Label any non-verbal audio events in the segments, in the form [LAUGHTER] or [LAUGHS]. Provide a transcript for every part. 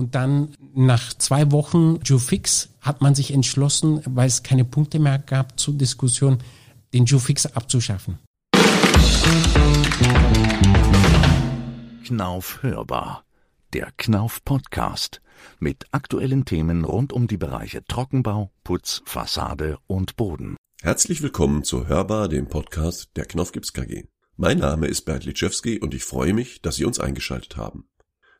Und dann nach zwei Wochen Jufix hat man sich entschlossen, weil es keine Punkte mehr gab zur Diskussion, den Jufix abzuschaffen. Knauf hörbar. Der Knauf Podcast mit aktuellen Themen rund um die Bereiche Trockenbau, Putz, Fassade und Boden. Herzlich willkommen zu Hörbar, dem Podcast der Knauf Gips KG. Mein Name ist Bernd Litschewski und ich freue mich, dass Sie uns eingeschaltet haben.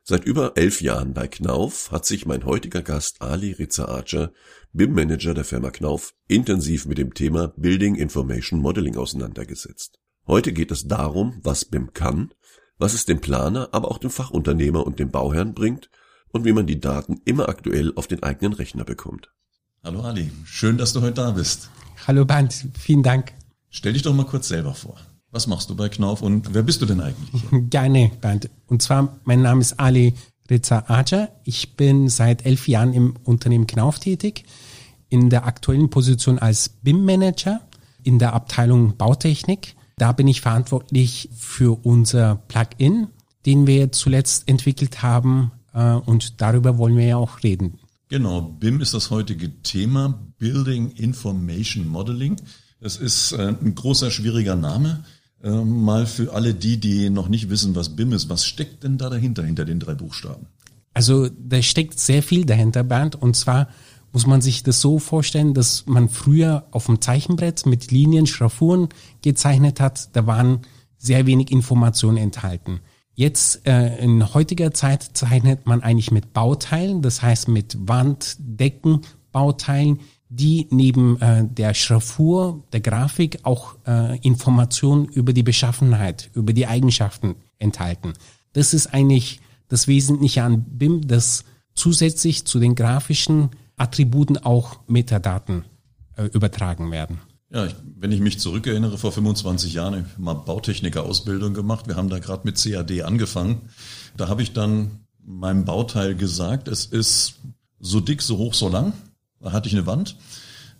Seit über elf Jahren bei Knauf hat sich mein heutiger Gast Ali Rizaacer, BIM-Manager der Firma Knauf, intensiv mit dem Thema Building Information Modeling auseinandergesetzt. Heute geht es darum, was BIM kann, was es dem Planer, aber auch dem Fachunternehmer und dem Bauherrn bringt und wie man die Daten immer aktuell auf den eigenen Rechner bekommt. Hallo Ali, schön, dass du heute da bist. Hallo Bernd, vielen Dank. Stell dich doch mal kurz selber vor. Was machst du bei Knauf und wer bist du denn eigentlich? [LAUGHS] Gerne, Bernd. Und zwar, mein Name ist Ali Reza Aja. Ich bin seit elf Jahren im Unternehmen Knauf tätig, in der aktuellen Position als BIM-Manager in der Abteilung Bautechnik. Da bin ich verantwortlich für unser Plugin, den wir zuletzt entwickelt haben äh, und darüber wollen wir ja auch reden. Genau, BIM ist das heutige Thema, Building Information Modeling. Es ist äh, ein großer, schwieriger Name. Ähm, mal für alle die, die noch nicht wissen, was BIM ist, was steckt denn da dahinter, hinter den drei Buchstaben? Also da steckt sehr viel dahinter, Bernd. Und zwar muss man sich das so vorstellen, dass man früher auf dem Zeichenbrett mit Linien, Schraffuren gezeichnet hat. Da waren sehr wenig Informationen enthalten. Jetzt äh, in heutiger Zeit zeichnet man eigentlich mit Bauteilen, das heißt mit Wand, Decken, Bauteilen, die neben äh, der Schraffur, der Grafik auch äh, Informationen über die Beschaffenheit, über die Eigenschaften enthalten. Das ist eigentlich das Wesentliche an BIM, dass zusätzlich zu den grafischen Attributen auch Metadaten äh, übertragen werden. Ja, ich, wenn ich mich zurückerinnere, vor 25 Jahren habe ich mal Bautechniker-Ausbildung gemacht. Wir haben da gerade mit CAD angefangen. Da habe ich dann meinem Bauteil gesagt, es ist so dick, so hoch, so lang. Da hatte ich eine Wand,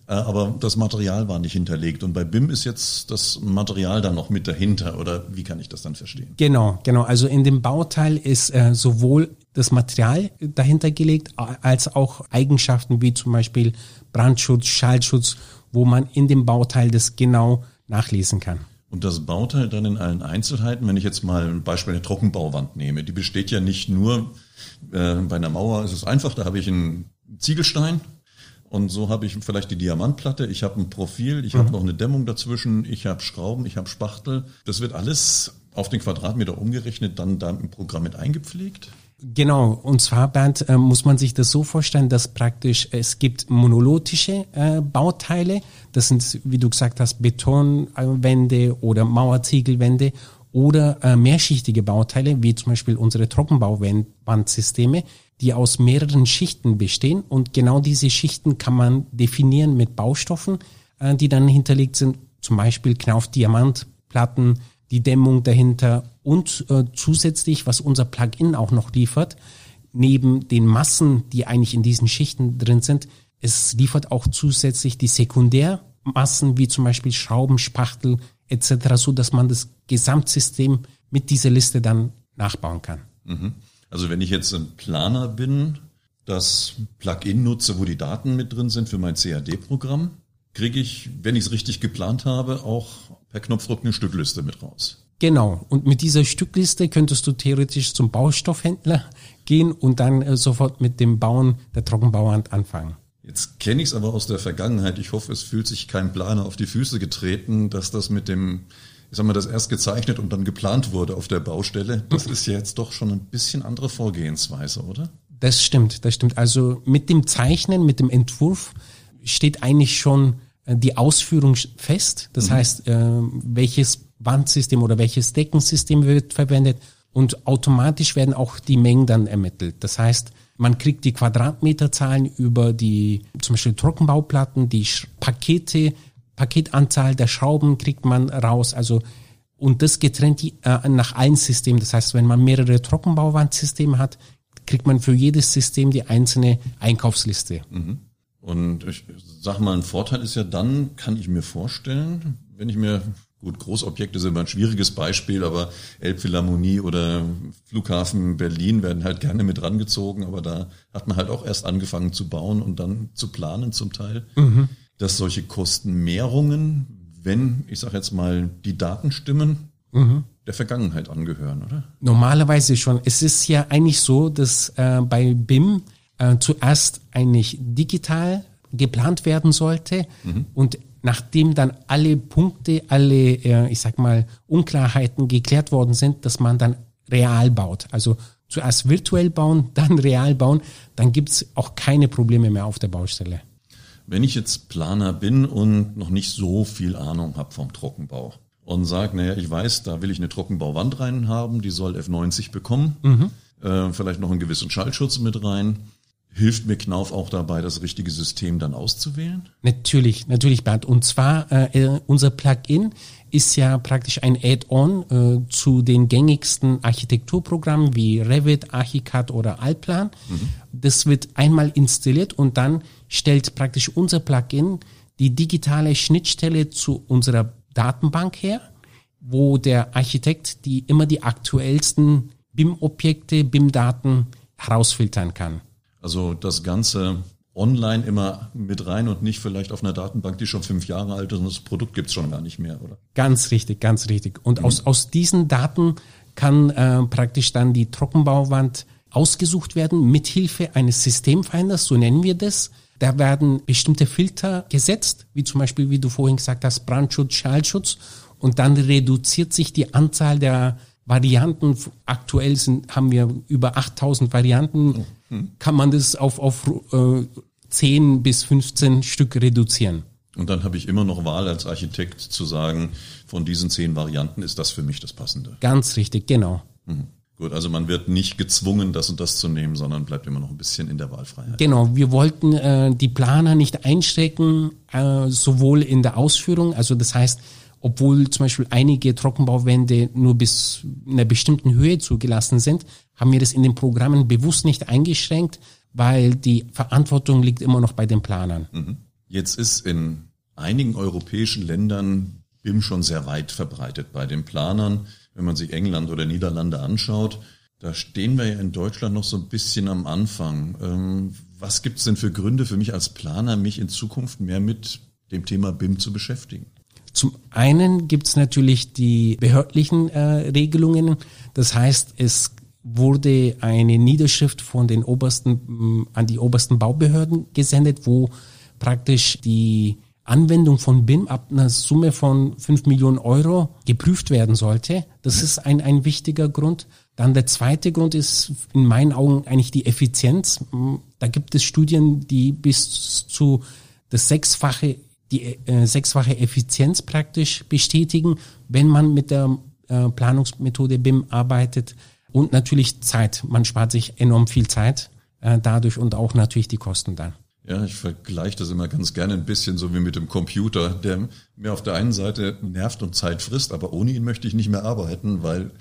äh, aber das Material war nicht hinterlegt. Und bei BIM ist jetzt das Material dann noch mit dahinter. Oder wie kann ich das dann verstehen? Genau, genau. Also in dem Bauteil ist äh, sowohl das Material dahinter gelegt, als auch Eigenschaften wie zum Beispiel Brandschutz, Schallschutz, wo man in dem Bauteil das genau nachlesen kann. Und das Bauteil dann in allen Einzelheiten, wenn ich jetzt mal ein Beispiel eine Trockenbauwand nehme, die besteht ja nicht nur, äh, bei einer Mauer ist es einfach, da habe ich einen Ziegelstein, und so habe ich vielleicht die Diamantplatte, ich habe ein Profil, ich mhm. habe noch eine Dämmung dazwischen, ich habe Schrauben, ich habe Spachtel. Das wird alles auf den Quadratmeter umgerechnet, dann da im Programm mit eingepflegt. Genau, und zwar, Bernd, äh, muss man sich das so vorstellen, dass praktisch es gibt monolithische äh, Bauteile, das sind, wie du gesagt hast, Betonwände oder Mauerziegelwände oder äh, mehrschichtige Bauteile, wie zum Beispiel unsere Trockenbauwandsysteme, die aus mehreren Schichten bestehen. Und genau diese Schichten kann man definieren mit Baustoffen, äh, die dann hinterlegt sind, zum Beispiel Knauf-Diamantplatten, die Dämmung dahinter und äh, zusätzlich, was unser Plugin auch noch liefert, neben den Massen, die eigentlich in diesen Schichten drin sind, es liefert auch zusätzlich die Sekundärmassen, wie zum Beispiel Schrauben, Spachtel etc., so dass man das Gesamtsystem mit dieser Liste dann nachbauen kann. Mhm. Also wenn ich jetzt ein Planer bin, das Plugin nutze, wo die Daten mit drin sind für mein CAD-Programm, kriege ich, wenn ich es richtig geplant habe, auch per Knopfdruck eine Stückliste mit raus. Genau. Und mit dieser Stückliste könntest du theoretisch zum Baustoffhändler gehen und dann äh, sofort mit dem Bauen der Trockenbauwand anfangen. Jetzt kenne ich es aber aus der Vergangenheit. Ich hoffe, es fühlt sich kein Planer auf die Füße getreten, dass das mit dem ich sag mal, das erst gezeichnet und dann geplant wurde auf der Baustelle. Das ist ja jetzt doch schon ein bisschen andere Vorgehensweise, oder? Das stimmt, das stimmt. Also mit dem Zeichnen, mit dem Entwurf steht eigentlich schon äh, die Ausführung fest. Das mhm. heißt, äh, welches Wandsystem oder welches Deckensystem wird verwendet und automatisch werden auch die Mengen dann ermittelt. Das heißt, man kriegt die Quadratmeterzahlen über die zum Beispiel Trockenbauplatten, die Pakete, Paketanzahl der Schrauben kriegt man raus. Also und das getrennt äh, nach allen Systemen. Das heißt, wenn man mehrere Trockenbauwandsysteme hat, kriegt man für jedes System die einzelne Einkaufsliste. Mhm. Und ich sag mal, ein Vorteil ist ja dann, kann ich mir vorstellen, wenn ich mir Gut, Großobjekte sind immer ein schwieriges Beispiel, aber Elbphilharmonie oder Flughafen Berlin werden halt gerne mit rangezogen, aber da hat man halt auch erst angefangen zu bauen und dann zu planen zum Teil, mhm. dass solche Kostenmehrungen, wenn, ich sage jetzt mal, die Daten stimmen, mhm. der Vergangenheit angehören, oder? Normalerweise schon. Es ist ja eigentlich so, dass äh, bei BIM äh, zuerst eigentlich digital geplant werden sollte mhm. und nachdem dann alle Punkte, alle, äh, ich sag mal, Unklarheiten geklärt worden sind, dass man dann real baut. Also zuerst virtuell bauen, [LAUGHS] dann real bauen, dann gibt's auch keine Probleme mehr auf der Baustelle. Wenn ich jetzt Planer bin und noch nicht so viel Ahnung habe vom Trockenbau und sage, naja, ich weiß, da will ich eine Trockenbauwand rein haben, die soll F90 bekommen, mhm. äh, vielleicht noch einen gewissen Schallschutz mit rein Hilft mir Knauf auch dabei, das richtige System dann auszuwählen? Natürlich, natürlich, Bernd. Und zwar, äh, unser Plugin ist ja praktisch ein Add-on äh, zu den gängigsten Architekturprogrammen wie Revit, Archicad oder Alplan. Mhm. Das wird einmal installiert und dann stellt praktisch unser Plugin die digitale Schnittstelle zu unserer Datenbank her, wo der Architekt die immer die aktuellsten BIM-Objekte, BIM-Daten herausfiltern kann. Also das Ganze online immer mit rein und nicht vielleicht auf einer Datenbank, die schon fünf Jahre alt ist und das Produkt gibt's schon gar nicht mehr, oder? Ganz richtig, ganz richtig. Und mhm. aus, aus diesen Daten kann äh, praktisch dann die Trockenbauwand ausgesucht werden mit Hilfe eines Systemfinders, so nennen wir das. Da werden bestimmte Filter gesetzt, wie zum Beispiel, wie du vorhin gesagt hast, Brandschutz, Schallschutz. Und dann reduziert sich die Anzahl der Varianten. Aktuell sind, haben wir über 8000 Varianten. Mhm. Kann man das auf, auf äh, 10 bis 15 Stück reduzieren. Und dann habe ich immer noch Wahl als Architekt zu sagen, von diesen zehn Varianten ist das für mich das Passende. Ganz richtig, genau. Mhm. Gut, also man wird nicht gezwungen, das und das zu nehmen, sondern bleibt immer noch ein bisschen in der Wahlfreiheit. Genau, wir wollten äh, die Planer nicht einstecken, äh, sowohl in der Ausführung, also das heißt, obwohl zum Beispiel einige Trockenbauwände nur bis einer bestimmten Höhe zugelassen sind, haben wir das in den Programmen bewusst nicht eingeschränkt, weil die Verantwortung liegt immer noch bei den Planern. Mhm. Jetzt ist in einigen europäischen Ländern BIM schon sehr weit verbreitet bei den Planern. Wenn man sich England oder Niederlande anschaut, da stehen wir ja in Deutschland noch so ein bisschen am Anfang. Ähm, was gibt es denn für Gründe für mich als Planer, mich in Zukunft mehr mit dem Thema BIM zu beschäftigen? Zum einen gibt es natürlich die behördlichen äh, Regelungen. Das heißt, es wurde eine Niederschrift von den obersten mm, an die obersten Baubehörden gesendet, wo praktisch die Anwendung von BIM ab einer Summe von 5 Millionen Euro geprüft werden sollte. Das ist ein, ein wichtiger Grund. Dann der zweite Grund ist in meinen Augen eigentlich die Effizienz. Mm, da gibt es Studien, die bis zu das Sechsfache die äh, sechsfache Effizienz praktisch bestätigen, wenn man mit der äh, Planungsmethode BIM arbeitet und natürlich Zeit. Man spart sich enorm viel Zeit äh, dadurch und auch natürlich die Kosten dann. Ja, ich vergleiche das immer ganz gerne ein bisschen so wie mit dem Computer, der mir auf der einen Seite nervt und Zeit frisst, aber ohne ihn möchte ich nicht mehr arbeiten, weil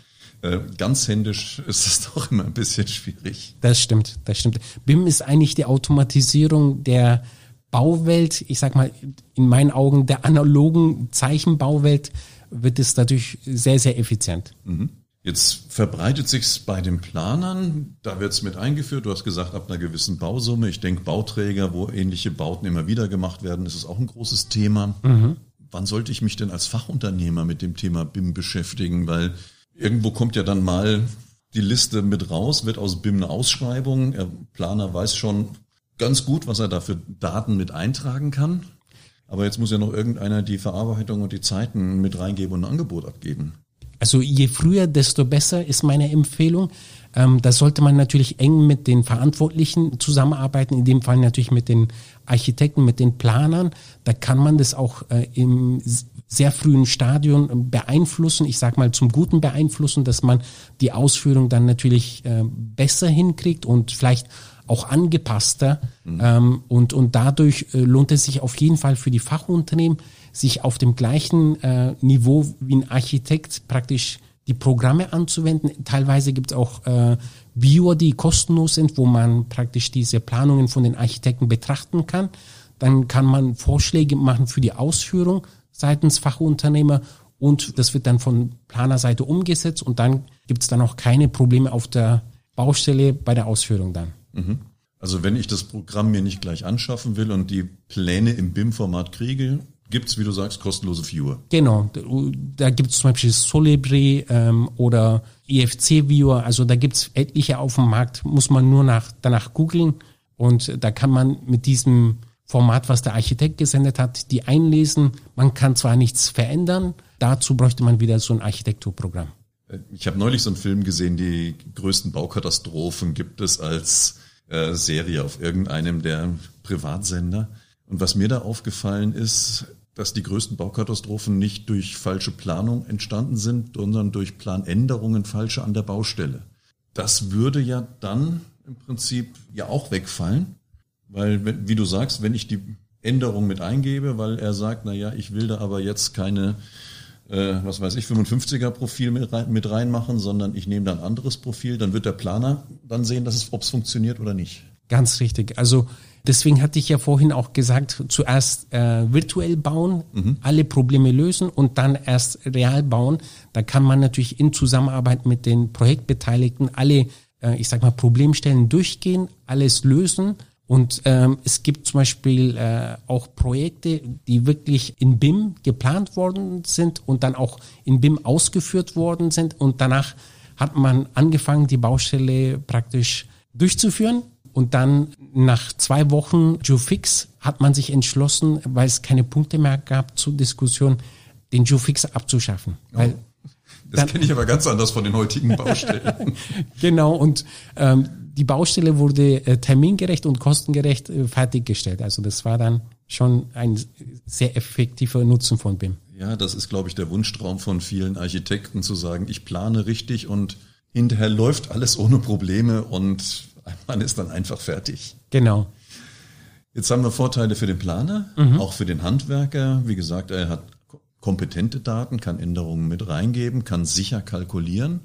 äh, ganz händisch ist es [LAUGHS] doch immer ein bisschen schwierig. Das stimmt, das stimmt. BIM ist eigentlich die Automatisierung der Bauwelt, ich sag mal, in meinen Augen der analogen Zeichenbauwelt wird es dadurch sehr, sehr effizient. Mhm. Jetzt verbreitet sich's bei den Planern, da wird's mit eingeführt. Du hast gesagt, ab einer gewissen Bausumme. Ich denke, Bauträger, wo ähnliche Bauten immer wieder gemacht werden, ist es auch ein großes Thema. Mhm. Wann sollte ich mich denn als Fachunternehmer mit dem Thema BIM beschäftigen? Weil irgendwo kommt ja dann mal die Liste mit raus, wird aus BIM eine Ausschreibung. Der Planer weiß schon, ganz gut, was er da für Daten mit eintragen kann. Aber jetzt muss ja noch irgendeiner die Verarbeitung und die Zeiten mit reingeben und ein Angebot abgeben. Also je früher, desto besser ist meine Empfehlung. Ähm, da sollte man natürlich eng mit den Verantwortlichen zusammenarbeiten, in dem Fall natürlich mit den Architekten, mit den Planern. Da kann man das auch äh, im sehr frühen Stadion beeinflussen, ich sag mal zum Guten beeinflussen, dass man die Ausführung dann natürlich äh, besser hinkriegt und vielleicht auch angepasster. Mhm. Ähm, und, und dadurch äh, lohnt es sich auf jeden Fall für die Fachunternehmen, sich auf dem gleichen äh, Niveau wie ein Architekt praktisch die Programme anzuwenden. Teilweise gibt es auch äh, Viewer, die kostenlos sind, wo man praktisch diese Planungen von den Architekten betrachten kann. Dann kann man Vorschläge machen für die Ausführung seitens Fachunternehmer und das wird dann von Planerseite umgesetzt und dann gibt es dann auch keine Probleme auf der Baustelle bei der Ausführung dann. Mhm. Also wenn ich das Programm mir nicht gleich anschaffen will und die Pläne im BIM-Format kriege, gibt's, wie du sagst, kostenlose Viewer. Genau, da gibt's zum Beispiel Solibri ähm, oder EFC Viewer, also da gibt's etliche auf dem Markt, muss man nur nach, danach googeln und da kann man mit diesem Format, was der Architekt gesendet hat, die einlesen. Man kann zwar nichts verändern, dazu bräuchte man wieder so ein Architekturprogramm. Äh, ich habe neulich so einen Film gesehen, die größten Baukatastrophen gibt es als äh, Serie auf irgendeinem der Privatsender. Und was mir da aufgefallen ist, dass die größten Baukatastrophen nicht durch falsche Planung entstanden sind, sondern durch Planänderungen falsche an der Baustelle. Das würde ja dann im Prinzip ja auch wegfallen, weil, wie du sagst, wenn ich die Änderung mit eingebe, weil er sagt, na ja, ich will da aber jetzt keine, äh, was weiß ich, 55er Profil mit, rein, mit reinmachen, sondern ich nehme dann ein anderes Profil, dann wird der Planer dann sehen, dass es, ob es funktioniert oder nicht. Ganz richtig. Also deswegen hatte ich ja vorhin auch gesagt, zuerst äh, virtuell bauen, mhm. alle Probleme lösen und dann erst real bauen. Da kann man natürlich in Zusammenarbeit mit den Projektbeteiligten alle, äh, ich sag mal, Problemstellen durchgehen, alles lösen und ähm, es gibt zum Beispiel äh, auch Projekte, die wirklich in BIM geplant worden sind und dann auch in BIM ausgeführt worden sind. Und danach hat man angefangen, die Baustelle praktisch durchzuführen. Und dann nach zwei Wochen Geofix hat man sich entschlossen, weil es keine Punkte mehr gab zur Diskussion, den Geofix abzuschaffen. Oh. Das kenne ich aber ganz anders von den heutigen Baustellen. [LAUGHS] genau, und ähm, die Baustelle wurde äh, termingerecht und kostengerecht äh, fertiggestellt. Also das war dann schon ein sehr effektiver Nutzen von BIM. Ja, das ist, glaube ich, der Wunschtraum von vielen Architekten zu sagen, ich plane richtig und hinterher läuft alles ohne Probleme und man ist dann einfach fertig. Genau. Jetzt haben wir Vorteile für den Planer, mhm. auch für den Handwerker. Wie gesagt, er hat kompetente Daten, kann Änderungen mit reingeben, kann sicher kalkulieren.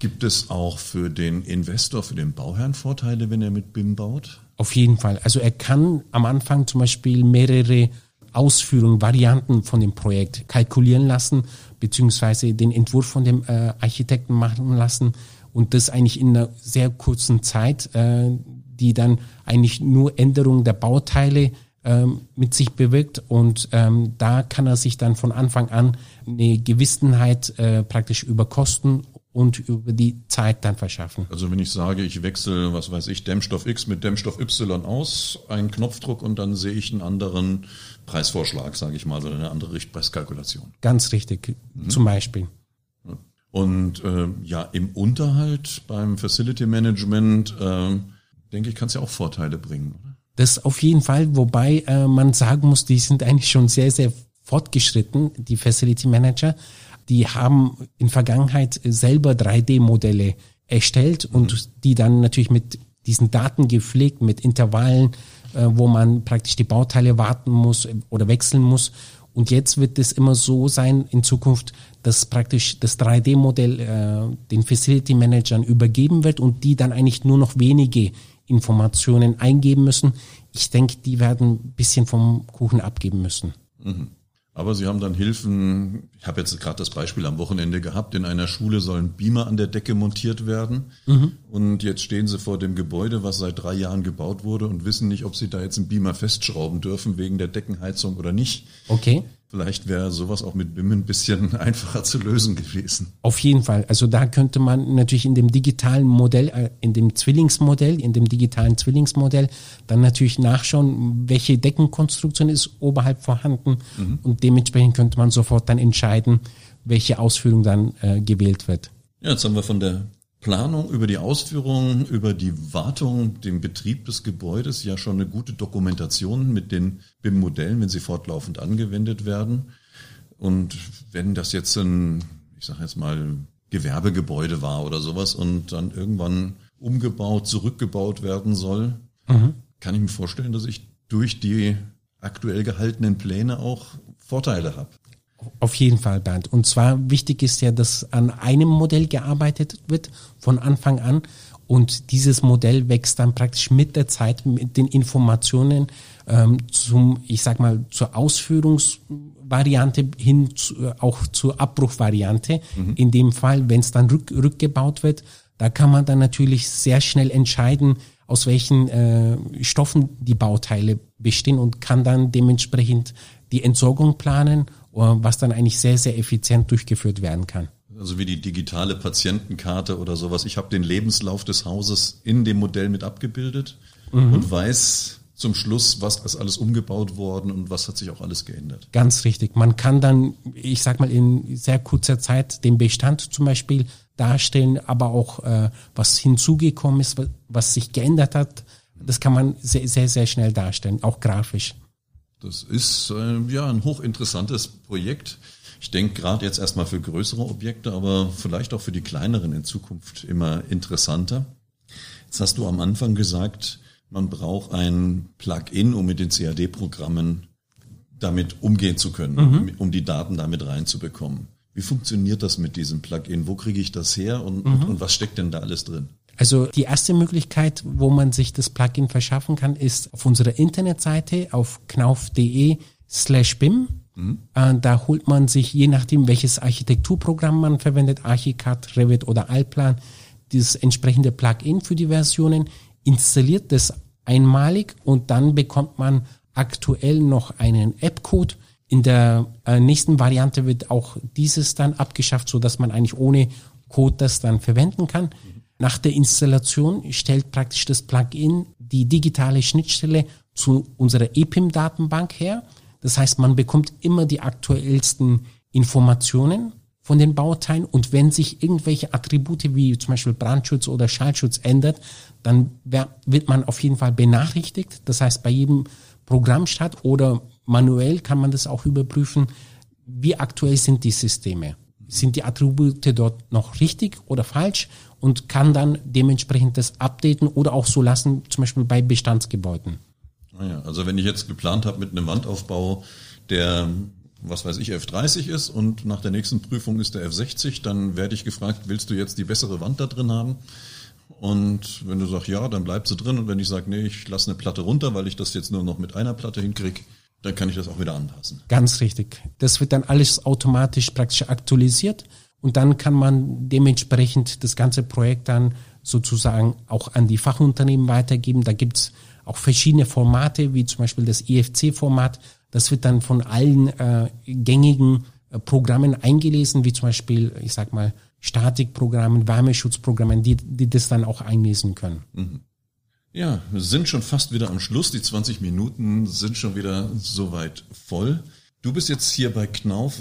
Gibt es auch für den Investor, für den Bauherrn Vorteile, wenn er mit BIM baut? Auf jeden Fall. Also er kann am Anfang zum Beispiel mehrere Ausführungen, Varianten von dem Projekt kalkulieren lassen, beziehungsweise den Entwurf von dem äh, Architekten machen lassen und das eigentlich in einer sehr kurzen Zeit, äh, die dann eigentlich nur Änderungen der Bauteile ähm, mit sich bewirkt und ähm, da kann er sich dann von Anfang an eine Gewissenheit äh, praktisch über Kosten und über die Zeit dann verschaffen. Also wenn ich sage, ich wechsle, was weiß ich, Dämmstoff X mit Dämmstoff Y aus, einen Knopfdruck und dann sehe ich einen anderen Preisvorschlag, sage ich mal, oder eine andere Richtpreiskalkulation. Ganz richtig, mhm. zum Beispiel. Und äh, ja, im Unterhalt beim Facility Management, äh, denke ich, kann es ja auch Vorteile bringen, oder? Das auf jeden Fall, wobei äh, man sagen muss, die sind eigentlich schon sehr, sehr fortgeschritten, die Facility Manager die haben in Vergangenheit selber 3D-Modelle erstellt und mhm. die dann natürlich mit diesen Daten gepflegt, mit Intervallen, äh, wo man praktisch die Bauteile warten muss oder wechseln muss. Und jetzt wird es immer so sein in Zukunft, dass praktisch das 3D-Modell äh, den Facility Managern übergeben wird und die dann eigentlich nur noch wenige Informationen eingeben müssen. Ich denke, die werden ein bisschen vom Kuchen abgeben müssen. Mhm. Aber sie haben dann Hilfen, ich habe jetzt gerade das Beispiel am Wochenende gehabt, in einer Schule sollen Beamer an der Decke montiert werden. Mhm. Und jetzt stehen sie vor dem Gebäude, was seit drei Jahren gebaut wurde und wissen nicht, ob sie da jetzt einen Beamer festschrauben dürfen wegen der Deckenheizung oder nicht. Okay. Vielleicht wäre sowas auch mit BIM ein bisschen [LAUGHS] einfacher zu lösen gewesen. Auf jeden Fall. Also da könnte man natürlich in dem digitalen Modell, äh, in dem Zwillingsmodell, in dem digitalen Zwillingsmodell dann natürlich nachschauen, welche Deckenkonstruktion ist oberhalb vorhanden mhm. und dementsprechend könnte man sofort dann entscheiden, welche Ausführung dann äh, gewählt wird. Ja, jetzt haben wir von der Planung, über die Ausführung, über die Wartung, den Betrieb des Gebäudes ja schon eine gute Dokumentation mit den BIM-Modellen, wenn sie fortlaufend angewendet werden. Und wenn das jetzt ein, ich sage jetzt mal, Gewerbegebäude war oder sowas und dann irgendwann umgebaut, zurückgebaut werden soll, mhm. kann ich mir vorstellen, dass ich durch die aktuell gehaltenen Pläne auch Vorteile habe. Auf jeden Fall, Bernd. Und zwar wichtig ist ja, dass an einem Modell gearbeitet wird von Anfang an und dieses Modell wächst dann praktisch mit der Zeit, mit den Informationen ähm, zum, ich sag mal, zur Ausführungsvariante hin zu, äh, auch zur Abbruchvariante. Mhm. In dem Fall, wenn es dann rück, rückgebaut wird, da kann man dann natürlich sehr schnell entscheiden, aus welchen äh, Stoffen die Bauteile bestehen und kann dann dementsprechend die Entsorgung planen, was dann eigentlich sehr, sehr effizient durchgeführt werden kann. Also wie die digitale Patientenkarte oder sowas. Ich habe den Lebenslauf des Hauses in dem Modell mit abgebildet mhm. und weiß zum Schluss, was ist alles umgebaut worden und was hat sich auch alles geändert. Ganz richtig. Man kann dann, ich sag mal, in sehr kurzer Zeit den Bestand zum Beispiel darstellen, aber auch äh, was hinzugekommen ist, was, was sich geändert hat. Das kann man sehr, sehr, sehr schnell darstellen, auch grafisch. Das ist äh, ja ein hochinteressantes Projekt. Ich denke gerade jetzt erstmal für größere Objekte, aber vielleicht auch für die kleineren in Zukunft immer interessanter. Jetzt hast du am Anfang gesagt, man braucht ein Plugin, um mit den CAD-Programmen damit umgehen zu können, mhm. um die Daten damit reinzubekommen. Wie funktioniert das mit diesem Plugin? Wo kriege ich das her und, mhm. und, und was steckt denn da alles drin? Also die erste Möglichkeit, wo man sich das Plugin verschaffen kann, ist auf unserer Internetseite auf knauf.de slash BIM. Mhm. Äh, da holt man sich, je nachdem, welches Architekturprogramm man verwendet, Archicad, Revit oder Alplan, dieses entsprechende Plugin für die Versionen, installiert das einmalig und dann bekommt man aktuell noch einen App-Code. In der äh, nächsten Variante wird auch dieses dann abgeschafft, so dass man eigentlich ohne Code das dann verwenden kann. Nach der Installation stellt praktisch das Plugin die digitale Schnittstelle zu unserer EPIM-Datenbank her. Das heißt, man bekommt immer die aktuellsten Informationen von den Bauteilen und wenn sich irgendwelche Attribute wie zum Beispiel Brandschutz oder Schallschutz ändert, dann wird man auf jeden Fall benachrichtigt. Das heißt, bei jedem Programmstart oder manuell kann man das auch überprüfen, wie aktuell sind die Systeme. Sind die Attribute dort noch richtig oder falsch und kann dann dementsprechend das updaten oder auch so lassen, zum Beispiel bei Bestandsgebäuden. Naja, ah also wenn ich jetzt geplant habe mit einem Wandaufbau, der was weiß ich, F30 ist und nach der nächsten Prüfung ist der F60, dann werde ich gefragt, willst du jetzt die bessere Wand da drin haben? Und wenn du sagst ja, dann bleibst du drin. Und wenn ich sage, nee, ich lasse eine Platte runter, weil ich das jetzt nur noch mit einer Platte hinkriege, dann kann ich das auch wieder anpassen. Ganz richtig. Das wird dann alles automatisch praktisch aktualisiert und dann kann man dementsprechend das ganze Projekt dann sozusagen auch an die Fachunternehmen weitergeben. Da gibt's auch verschiedene Formate, wie zum Beispiel das IFC-Format. Das wird dann von allen äh, gängigen äh, Programmen eingelesen, wie zum Beispiel, ich sag mal, Statikprogrammen, Wärmeschutzprogrammen, die, die das dann auch einlesen können. Mhm. Ja, wir sind schon fast wieder am Schluss. Die 20 Minuten sind schon wieder soweit voll. Du bist jetzt hier bei Knauf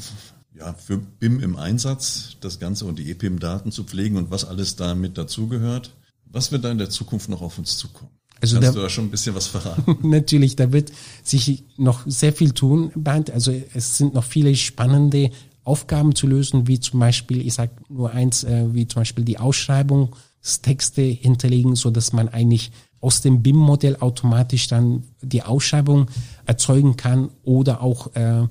ja, für BIM im Einsatz, das Ganze und die EPIM-Daten zu pflegen und was alles damit dazugehört. Was wird da in der Zukunft noch auf uns zukommen? Also Kannst da, du da schon ein bisschen was verraten? [LAUGHS] natürlich, da wird sich noch sehr viel tun, Bernd. Also es sind noch viele spannende Aufgaben zu lösen, wie zum Beispiel, ich sage nur eins, äh, wie zum Beispiel die Ausschreibungstexte hinterlegen, so dass man eigentlich aus dem BIM-Modell automatisch dann die Ausschreibung erzeugen kann oder auch äh,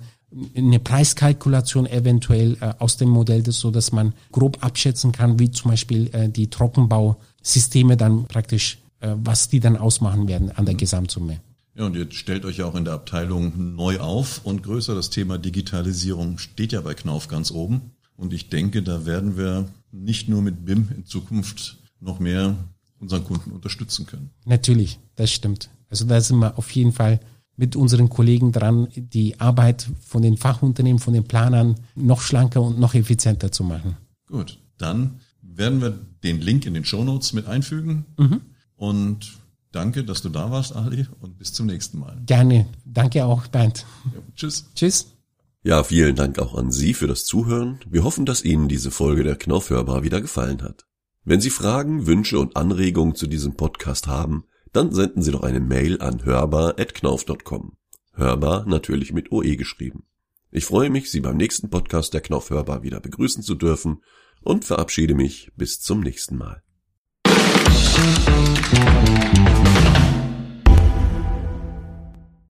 eine Preiskalkulation eventuell äh, aus dem Modell, das, so dass man grob abschätzen kann, wie zum Beispiel äh, die Trockenbausysteme dann praktisch äh, was die dann ausmachen werden an der mhm. Gesamtsumme. Ja, und ihr stellt euch ja auch in der Abteilung neu auf und größer. Das Thema Digitalisierung steht ja bei Knauf ganz oben. Und ich denke, da werden wir nicht nur mit BIM in Zukunft noch mehr unseren Kunden unterstützen können. Natürlich, das stimmt. Also da sind wir auf jeden Fall mit unseren Kollegen dran, die Arbeit von den Fachunternehmen, von den Planern noch schlanker und noch effizienter zu machen. Gut, dann werden wir den Link in den Show Notes mit einfügen. Mhm. Und danke, dass du da warst, Ali, und bis zum nächsten Mal. Gerne. Danke auch, Bernd. Ja, tschüss. Tschüss. Ja, vielen Dank auch an Sie für das Zuhören. Wir hoffen, dass Ihnen diese Folge der Knaufhörbar wieder gefallen hat. Wenn Sie Fragen, Wünsche und Anregungen zu diesem Podcast haben, dann senden Sie doch eine Mail an hörbar.knauf.com. Hörbar natürlich mit OE geschrieben. Ich freue mich, Sie beim nächsten Podcast der Knaufhörbar wieder begrüßen zu dürfen und verabschiede mich bis zum nächsten Mal.